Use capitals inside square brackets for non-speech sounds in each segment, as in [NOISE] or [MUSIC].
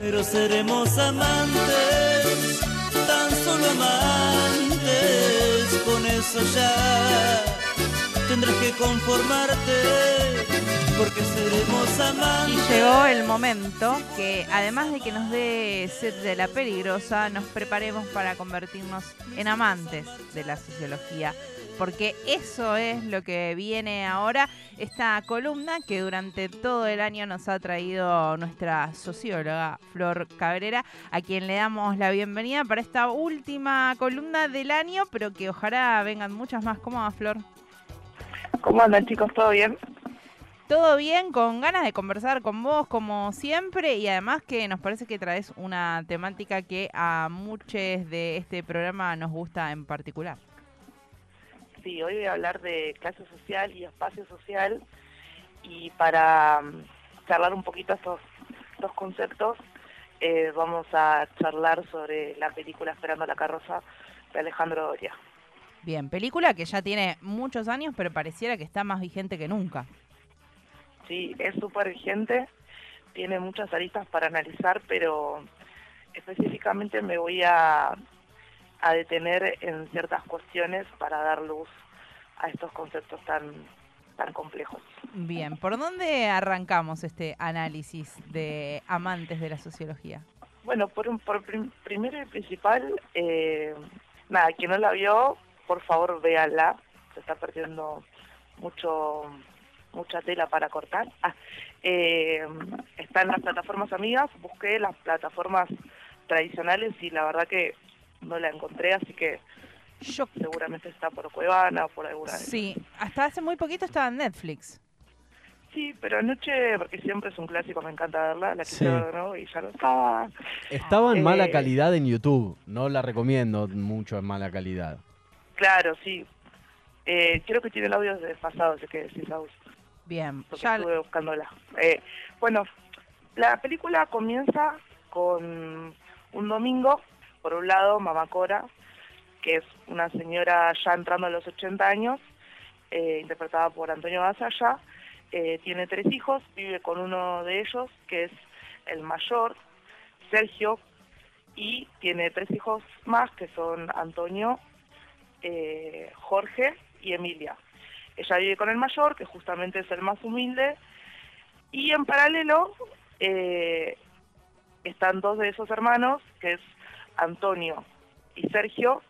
Pero seremos amantes, tan solo amantes, con eso ya tendrás que conformarte, porque seremos amantes. Y llegó el momento que, además de que nos dé sed de la peligrosa, nos preparemos para convertirnos en amantes de la sociología porque eso es lo que viene ahora, esta columna que durante todo el año nos ha traído nuestra socióloga Flor Cabrera, a quien le damos la bienvenida para esta última columna del año, pero que ojalá vengan muchas más. ¿Cómo va, Flor? ¿Cómo andan, chicos? ¿Todo bien? Todo bien, con ganas de conversar con vos como siempre y además que nos parece que traes una temática que a muchos de este programa nos gusta en particular. Sí, hoy voy a hablar de clase social y espacio social y para mm, charlar un poquito estos dos conceptos eh, vamos a charlar sobre la película Esperando la carroza de Alejandro Doria. Bien, película que ya tiene muchos años pero pareciera que está más vigente que nunca. Sí, es súper vigente, tiene muchas aristas para analizar, pero específicamente me voy a a detener en ciertas cuestiones para dar luz a estos conceptos tan tan complejos. Bien, ¿por dónde arrancamos este análisis de amantes de la sociología? Bueno, por, un, por primero y principal, eh, nada, quien no la vio, por favor véanla, se está perdiendo mucho mucha tela para cortar. Ah, eh, está en las plataformas amigas, busqué las plataformas tradicionales y la verdad que no la encontré, así que Yo... seguramente está por Cuevana o por alguna Sí, hasta hace muy poquito estaba en Netflix. Sí, pero anoche, porque siempre es un clásico, me encanta verla, la que ¿no? y ya no estaba. Estaba en mala eh, calidad en YouTube, no la recomiendo mucho en mala calidad. Claro, sí. Eh, creo que tiene el audio desfasado, así que decís audio. Bien, ya estuve buscándola. Eh, bueno, la película comienza con un domingo por un lado, Mamá Cora, que es una señora ya entrando a los 80 años, eh, interpretada por Antonio Basaya, eh, tiene tres hijos, vive con uno de ellos, que es el mayor, Sergio, y tiene tres hijos más, que son Antonio, eh, Jorge y Emilia. Ella vive con el mayor, que justamente es el más humilde, y en paralelo están dos de esos hermanos, que es Antonio y Sergio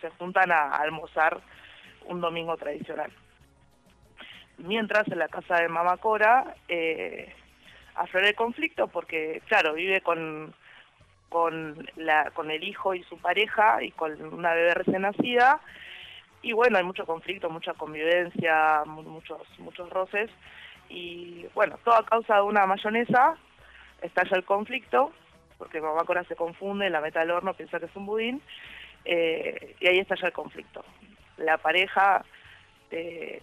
se juntan a, almorzar un domingo tradicional. Mientras en la casa de Mamá Cora eh, aflora el conflicto porque, claro, vive con, con, el hijo y su pareja y con una bebé recién nacida. Y bueno, hay mucho conflicto, mucha convivencia, muchos, muchos roces. Y bueno, todo a causa de una mayonesa estalla el conflicto porque mamá Cora se confunde, la meta al horno, piensa que es un budín, eh, y ahí está ya el conflicto. La pareja, eh,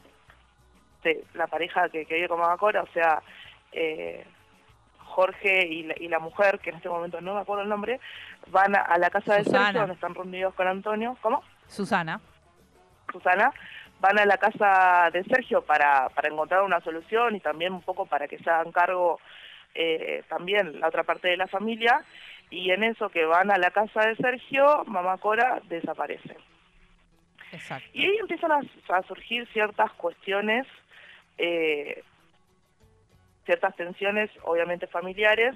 la pareja que, vive con mamá Cora, o sea, eh, Jorge y la, mujer, que en este momento no me acuerdo el nombre, van a, la casa de Sergio, donde están reunidos con Antonio. ¿Cómo? Susana. Susana, van a la casa de Sergio para, para encontrar una solución y también un poco para que se hagan cargo eh, también la otra parte de la familia, y en eso que van a la casa de Sergio, mamá Cora desaparece. Y ahí empiezan a, surgir ciertas cuestiones, eh, ciertas tensiones, obviamente familiares,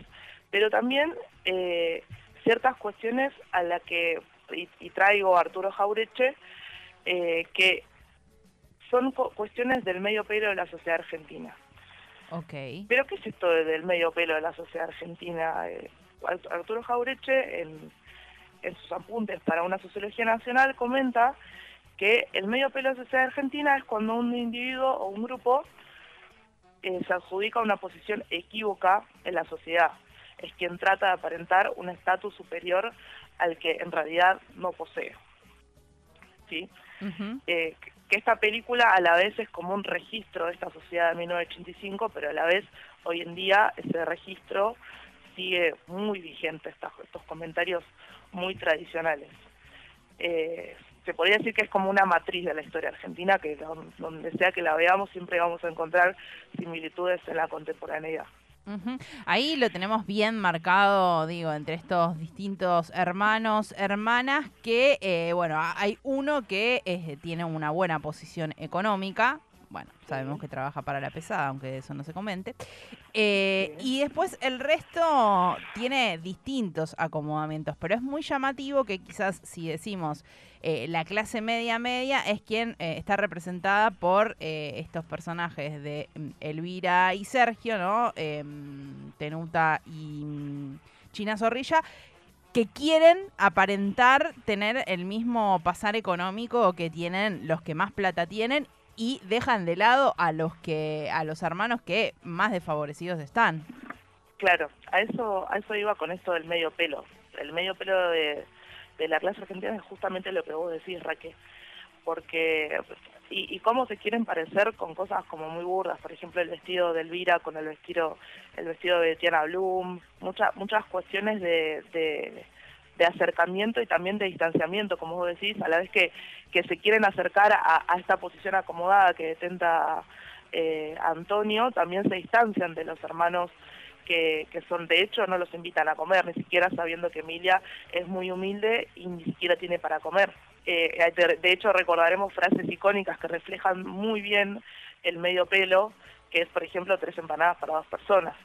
pero también eh, ciertas cuestiones a las que, y, traigo a Arturo Jaureche, que son cuestiones del medio pelo de la sociedad argentina. Okay. Pero ¿qué es esto del medio pelo de la sociedad argentina? Eh, Arturo Jaureche, en, sus apuntes para una sociología nacional, comenta que el medio pelo de la sociedad argentina es cuando un individuo o un grupo eh, se adjudica una posición equívoca en la sociedad. Es quien trata de aparentar un estatus superior al que en realidad no posee. ¿Sí? Que esta película a la vez es como un registro de esta sociedad de 1985, pero a la vez hoy en día ese registro sigue muy vigente, estos, comentarios muy tradicionales. Eh, se podría decir que es como una matriz de la historia argentina, que donde sea que la veamos siempre vamos a encontrar similitudes en la contemporaneidad. Ahí lo tenemos bien marcado, digo, entre estos distintos hermanos, hermanas, que, eh, bueno, hay uno que eh, tiene una buena posición económica, bueno, sabemos que trabaja para la pesada, aunque eso no se comente, Eh, y después el resto tiene distintos acomodamientos, pero es muy llamativo que quizás si decimos eh, la clase media media es quien eh, está representada por estos personajes de mm, Elvira y Sergio, ¿no? Em, Tenuta y mm, China Zorrilla, que quieren aparentar tener el mismo pasar económico que tienen los que más plata tienen y dejan de lado a los que a los hermanos que más desfavorecidos están. Claro, a eso, a eso iba con esto del medio pelo. El medio pelo de, la clase argentina es justamente lo que vos decís, Raquel. Porque, y, y cómo se quieren parecer con cosas como muy burdas, por ejemplo el vestido de Elvira con el vestido, el vestido de Tiana Bloom, muchas muchas cuestiones de, de, de acercamiento y también de distanciamiento, como vos decís, a la vez que, que se quieren acercar a, esta posición acomodada que detenta eh, Antonio, también se distancian de los hermanos que, que son, de hecho, no los invitan a comer, ni siquiera sabiendo que Emilia es muy humilde y ni siquiera tiene para comer. Eh, de, de hecho, recordaremos frases icónicas que reflejan muy bien el medio pelo, que es, por ejemplo, tres empanadas para dos personas.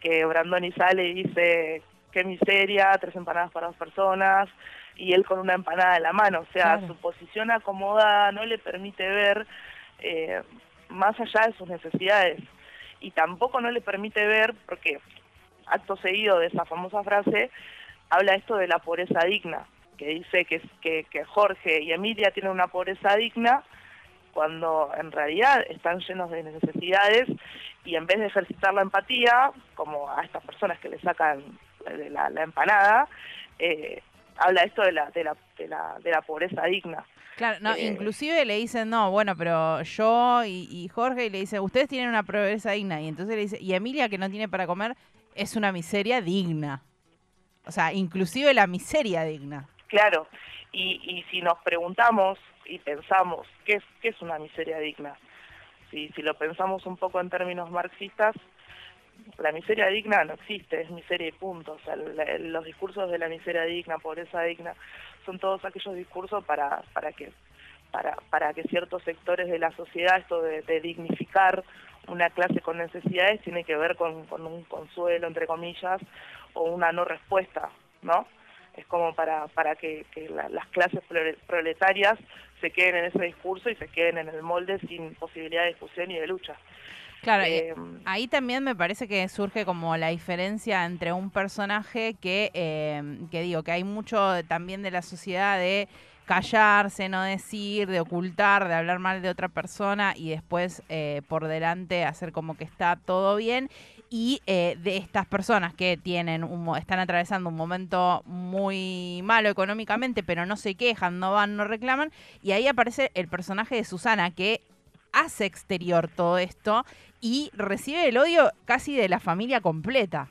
Que Brandoni sale y dice, qué miseria, tres empanadas para dos personas, y él con una empanada en la mano. O sea, Claro. su posición acomodada no le permite ver eh, más allá de sus necesidades. Y tampoco no le permite ver, porque acto seguido de esa famosa frase, habla esto de la pobreza digna, que dice que, que, que Jorge y Emilia tienen una pobreza digna cuando en realidad están llenos de necesidades y en vez de ejercitar la empatía, como a estas personas que le sacan la, la empanada, eh, habla esto de la, de, la, de, la, de la pobreza digna. Claro, no, Eh, inclusive le dicen, no, bueno, pero yo y, y Jorge y le dice, ustedes tienen una pobreza digna. Y entonces le dice, y Emilia que no tiene para comer es una miseria digna. O sea, inclusive la miseria digna. Claro, y, y si nos preguntamos y pensamos qué es, qué es una miseria digna, si, si lo pensamos un poco en términos marxistas, la miseria digna no existe, es miseria y punto. O sea, los discursos de la miseria digna, pobreza digna, son todos aquellos discursos para, para que para, para que ciertos sectores de la sociedad, esto de, dignificar una clase con necesidades, tiene que ver con, con un consuelo, entre comillas, o una no respuesta, ¿no? Es como para, para que, que la- las clases prole- proletarias se queden en ese discurso y se queden en el molde sin posibilidad de discusión y de lucha. Claro, Eh, ahí también me parece que surge como la diferencia entre un personaje que, eh, que digo, que hay mucho también de la sociedad de callarse, no decir, de ocultar, de hablar mal de otra persona y después eh, por delante hacer como que está todo bien. Y eh, de estas personas que tienen un, están atravesando un momento muy malo económicamente, pero no se quejan, no van, no reclaman. Y ahí aparece el personaje de Susana, que hace exterior todo esto y recibe el odio casi de la familia completa.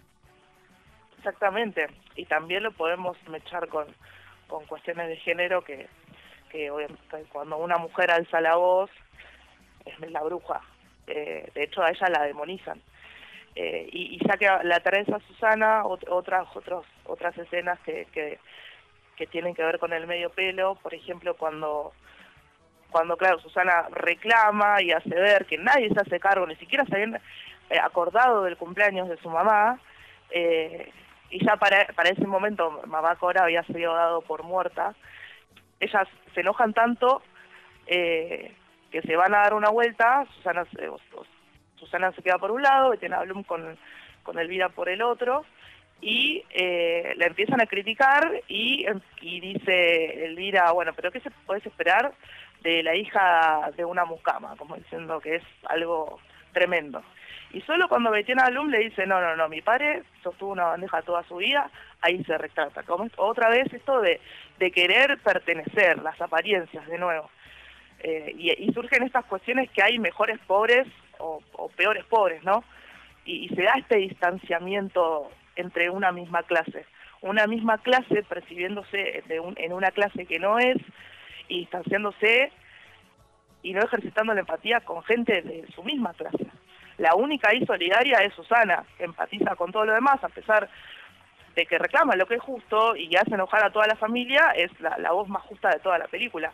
Exactamente, y también lo podemos mechar con, con cuestiones de género que, que obviamente cuando una mujer alza la voz es la bruja, Eh, de hecho a ella la demonizan. Eh, y, y ya que la traes a Susana, ot- otras, otros, otras escenas que, que, que tienen que ver con el medio pelo, por ejemplo cuando cuando claro Susana reclama y hace ver que nadie se hace cargo, ni siquiera se habían eh, acordado del cumpleaños de su mamá, eh, y ya para, para ese momento mamá Cora había sido dado por muerta, ellas se enojan tanto eh, que se van a dar una vuelta, Susana, se- Susana se queda por un lado, Bettina Blum con, con Elvira por el otro, y eh, la empiezan a criticar y, y dice Elvira, bueno, pero ¿qué se puede esperar de la hija de una mucama? Como diciendo que es algo tremendo. Y solo cuando Betiana Blum le dice, no, no, no, mi padre sostuvo una bandeja toda su vida, ahí se retrata. Como otra vez esto de, de querer pertenecer, las apariencias de nuevo. Eh, y, y surgen estas cuestiones que hay mejores pobres o, o peores pobres, ¿no? Y se da este distanciamiento entre una misma clase. Una misma clase percibiéndose en una clase que no es y distanciándose y no ejercitando la empatía con gente de su misma clase. La única ahí solidaria es Susana, que empatiza con todo lo demás, a pesar de que reclama lo que es justo y hace enojar a toda la familia, es la, voz más justa de toda la película.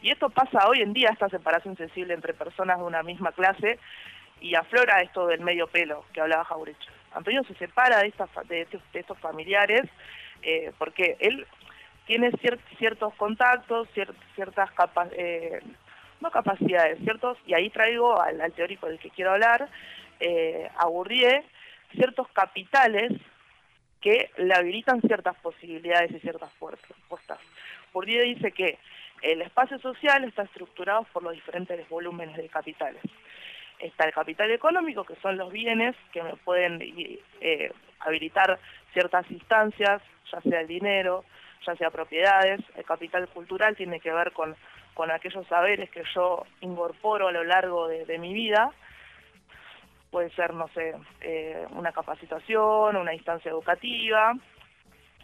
Y esto pasa hoy en día, esta separación sensible entre personas de una misma clase, y aflora esto del medio pelo que hablaba Jaurecho. Antonio se separa de, estos familiares eh, porque él tiene ciertos contactos, ciertas eh, no capacidades, ciertos, y ahí traigo al, teórico del que quiero hablar, eh, a Bourdieu, ciertos capitales que le habilitan ciertas posibilidades y ciertas puertas. Bourdieu dice que el espacio social está estructurado por los diferentes volúmenes de capitales. Está el capital económico, que son los bienes que me pueden eh, habilitar ciertas instancias, ya sea el dinero, ya sea propiedades. El capital cultural tiene que ver con, con aquellos saberes que yo incorporo a lo largo de mi vida puede ser, no sé, eh, una capacitación, una instancia educativa.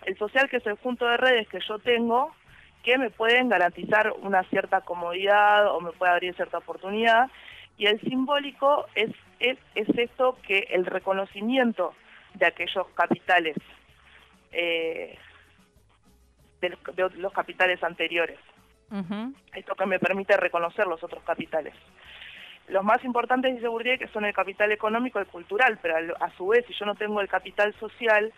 El social, que es el conjunto de redes que yo tengo, que me pueden garantizar una cierta comodidad o me puede abrir cierta oportunidad. Y el simbólico es, es, esto que el reconocimiento de aquellos capitales, eh, de, los, capitales anteriores. Esto que me permite reconocer los otros capitales. Los más importantes dice Bourdieu que son el capital económico y cultural, pero a su vez si yo no tengo el capital social,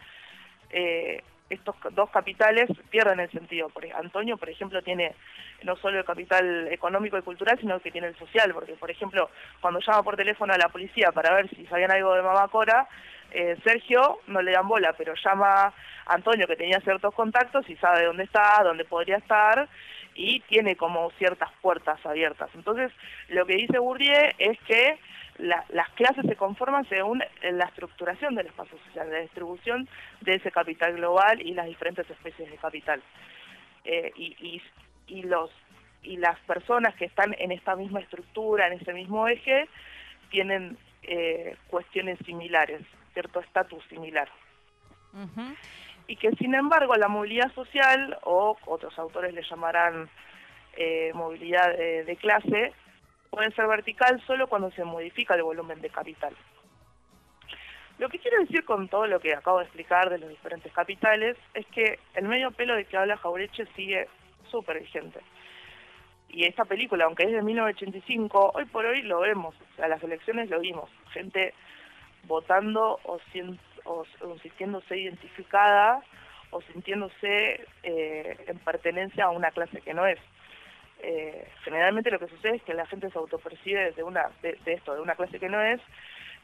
eh, estos dos capitales pierden el sentido. Por, Antonio, por ejemplo, tiene no solo el capital económico y cultural, sino que tiene el social, porque, por ejemplo, cuando llama por teléfono a la policía para ver si sabían algo de Mamá Cora, eh, Sergio no le dan bola, pero llama a Antonio, que tenía ciertos contactos, y sabe dónde está, dónde podría estar, y tiene como ciertas puertas abiertas. Entonces, lo que dice Bourdieu es que las clases se conforman según la estructuración del espacio social, la distribución de ese capital global y las diferentes especies de capital. Eh, y, y, los, y las personas que están en esta misma estructura, en ese mismo eje, tienen eh, cuestiones similares, cierto estatus similar y que sin embargo la movilidad social, o otros autores le llamarán eh, movilidad de, clase, puede ser vertical solo cuando se modifica el volumen de capital. Lo que quiero decir con todo lo que acabo de explicar de los diferentes capitales es que el medio pelo de que habla Jaureche sigue súper vigente. Y esta película, aunque es de 1985, hoy por hoy lo vemos, o sea, las elecciones lo vimos, gente votando o, siendo o, sintiéndose identificada o sintiéndose eh, en pertenencia a una clase que no es. Eh, generalmente lo que sucede es que la gente se autopercibe de, una, de, esto, de una clase que no es,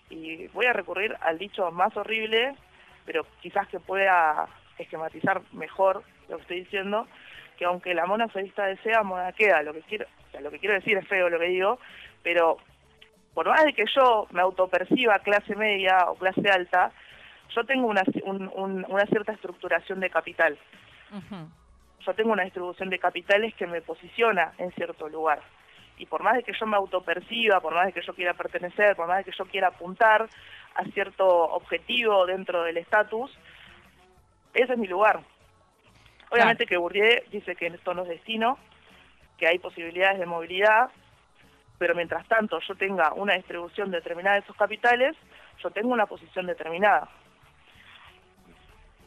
y voy a recurrir al dicho más horrible, pero quizás que pueda esquematizar mejor lo que estoy diciendo, que aunque la mona solista desea, mona queda. Lo que quiero, lo que quiero decir es feo lo que digo, pero por más de que yo me autoperciba clase media o clase alta, yo tengo una, una cierta estructuración de capital. Yo tengo una distribución de capitales que me posiciona en cierto lugar. Y por más de que yo me autoperciba, por más de que yo quiera pertenecer, por más de que yo quiera apuntar a cierto objetivo dentro del estatus, ese es mi lugar. Obviamente que Bourdieu dice que esto no es destino, que hay posibilidades de movilidad, pero mientras tanto yo tenga una distribución determinada de esos capitales, yo tengo una posición determinada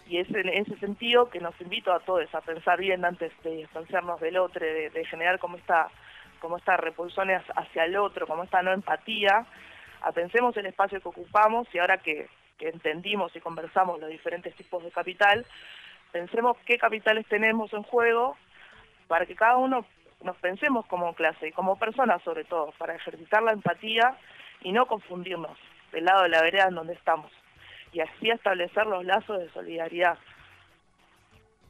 y es en ese sentido que nos invito a todos a pensar bien antes de distanciarnos del otro, de, generar como esta, como esta repulsión hacia el otro, como esta no empatía, a pensemos el espacio que ocupamos y ahora que, entendimos y conversamos los diferentes tipos de capital, pensemos qué capitales tenemos en juego para que cada uno nos pensemos como clase y como personas sobre todo, para ejercitar la empatía y no confundirnos del lado de la vereda en donde estamos y así establecer los lazos de solidaridad.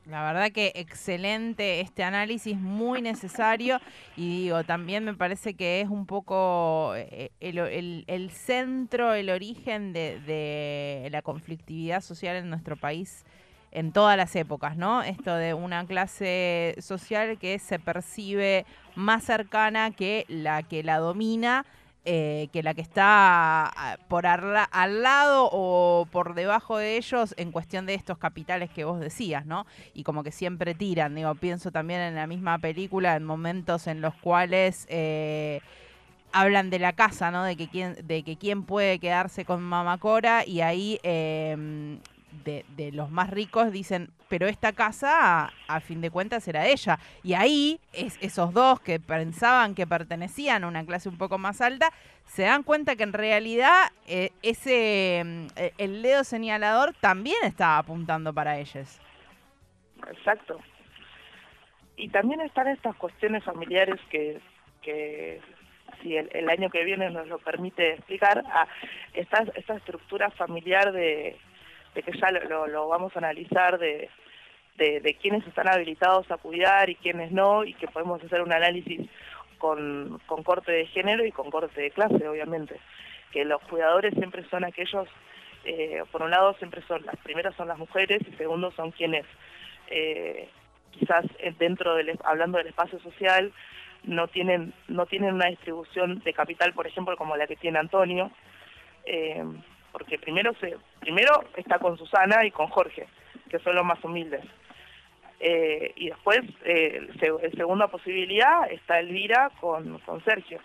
La verdad que excelente este análisis, muy necesario y digo, también me parece que es un poco eh, el, centro, el origen de, de, la conflictividad social en nuestro país en todas las épocas, ¿no? Esto de una clase social que se percibe más cercana que la que la domina eh, que la que está ah, por al lado o por debajo de ellos en cuestión de estos capitales que vos decías, ¿no? Y como que siempre tiran, digo, pienso también en la misma película, en momentos en los cuales... Eh, hablan de la casa, ¿no? De que quién, de que quién puede quedarse con Mamacora y ahí em, de, de los más ricos dicen, pero esta casa a, fin de cuentas era ella. Y ahí es, esos dos que pensaban que pertenecían a una clase un poco más alta, se dan cuenta que en realidad eh, ese em, eh, el dedo señalador también estaba apuntando para ellos. Exacto. Y también están estas cuestiones familiares que, que si el, año que viene nos lo permite explicar, a esta, esta estructura familiar de, de que ya lo, vamos a analizar de, de, de, están habilitados a cuidar y quiénes no, y que podemos hacer un análisis con, con corte de género y con corte de clase, obviamente. Que los cuidadores siempre son aquellos, eh, por un lado siempre son, las primeras son las mujeres y segundo son quienes eh, quizás dentro del, hablando del espacio social, no tienen, no tienen una distribución de capital, por ejemplo, como la que tiene Antonio, eh, porque primero se, primero está con Susana y con Jorge, que son los más humildes. Eh, y después, eh, segunda posibilidad, está Elvira con, con Sergio.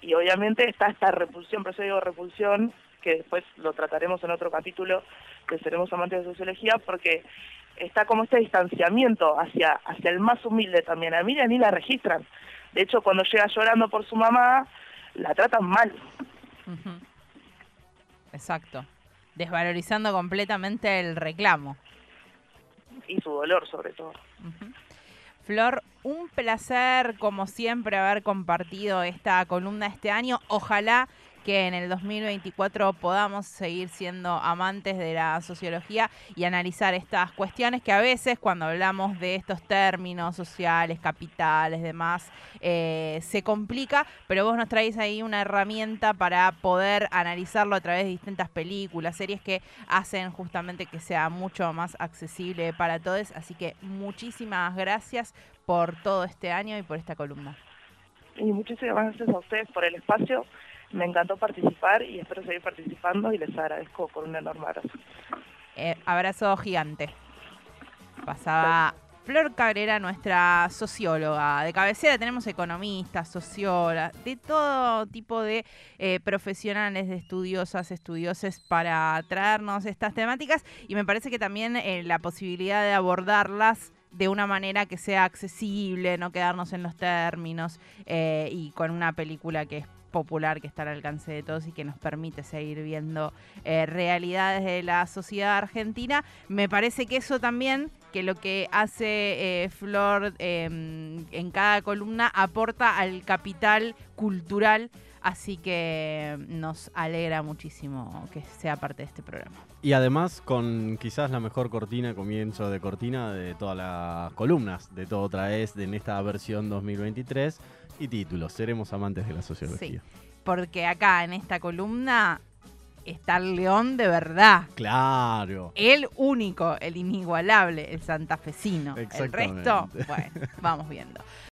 Y obviamente está esta repulsión, pero eso digo repulsión, que después lo trataremos en otro capítulo, que seremos amantes de sociología, porque está como este distanciamiento hacia, hacia el más humilde también. A Miriam ni la registran. De hecho, cuando llega llorando por su mamá, la tratan mal. Exacto. Desvalorizando completamente el reclamo. Y su dolor, sobre todo. Flor, un placer, como siempre, haber compartido esta columna este año. Ojalá que en el 2024 podamos seguir siendo amantes de la sociología y analizar estas cuestiones que a veces cuando hablamos de estos términos sociales, capitales, demás, eh, se complica, pero vos nos traéis ahí una herramienta para poder analizarlo a través de distintas películas, series que hacen justamente que sea mucho más accesible para todos. Así que muchísimas gracias por todo este año y por esta columna. Y muchísimas gracias a ustedes por el espacio me encantó participar y espero seguir participando y les agradezco por un enorme abrazo. Eh, abrazo gigante. Pasaba Flor Cabrera, nuestra socióloga de cabecera. Tenemos economistas, sociólogas, de todo tipo de eh, profesionales, de estudiosas, estudioses para traernos estas temáticas. Y me parece que también eh, la posibilidad de abordarlas de una manera que sea accesible, no quedarnos en los términos y con una película que es popular que está al alcance de todos y que nos permite seguir viendo eh, realidades de la sociedad argentina. Me parece que eso también, que lo que hace eh, Flor em, en cada columna aporta al capital cultural. Así que nos alegra muchísimo que sea parte de este programa. Y además con quizás la mejor cortina, comienzo de cortina de todas las columnas de Todo Otra Vez en esta versión 2023 y títulos. Seremos amantes de la sociología. Sí, porque acá en esta columna está el león de verdad. Claro. El único, el inigualable, el santafesino. El resto, bueno, vamos viendo. [LAUGHS]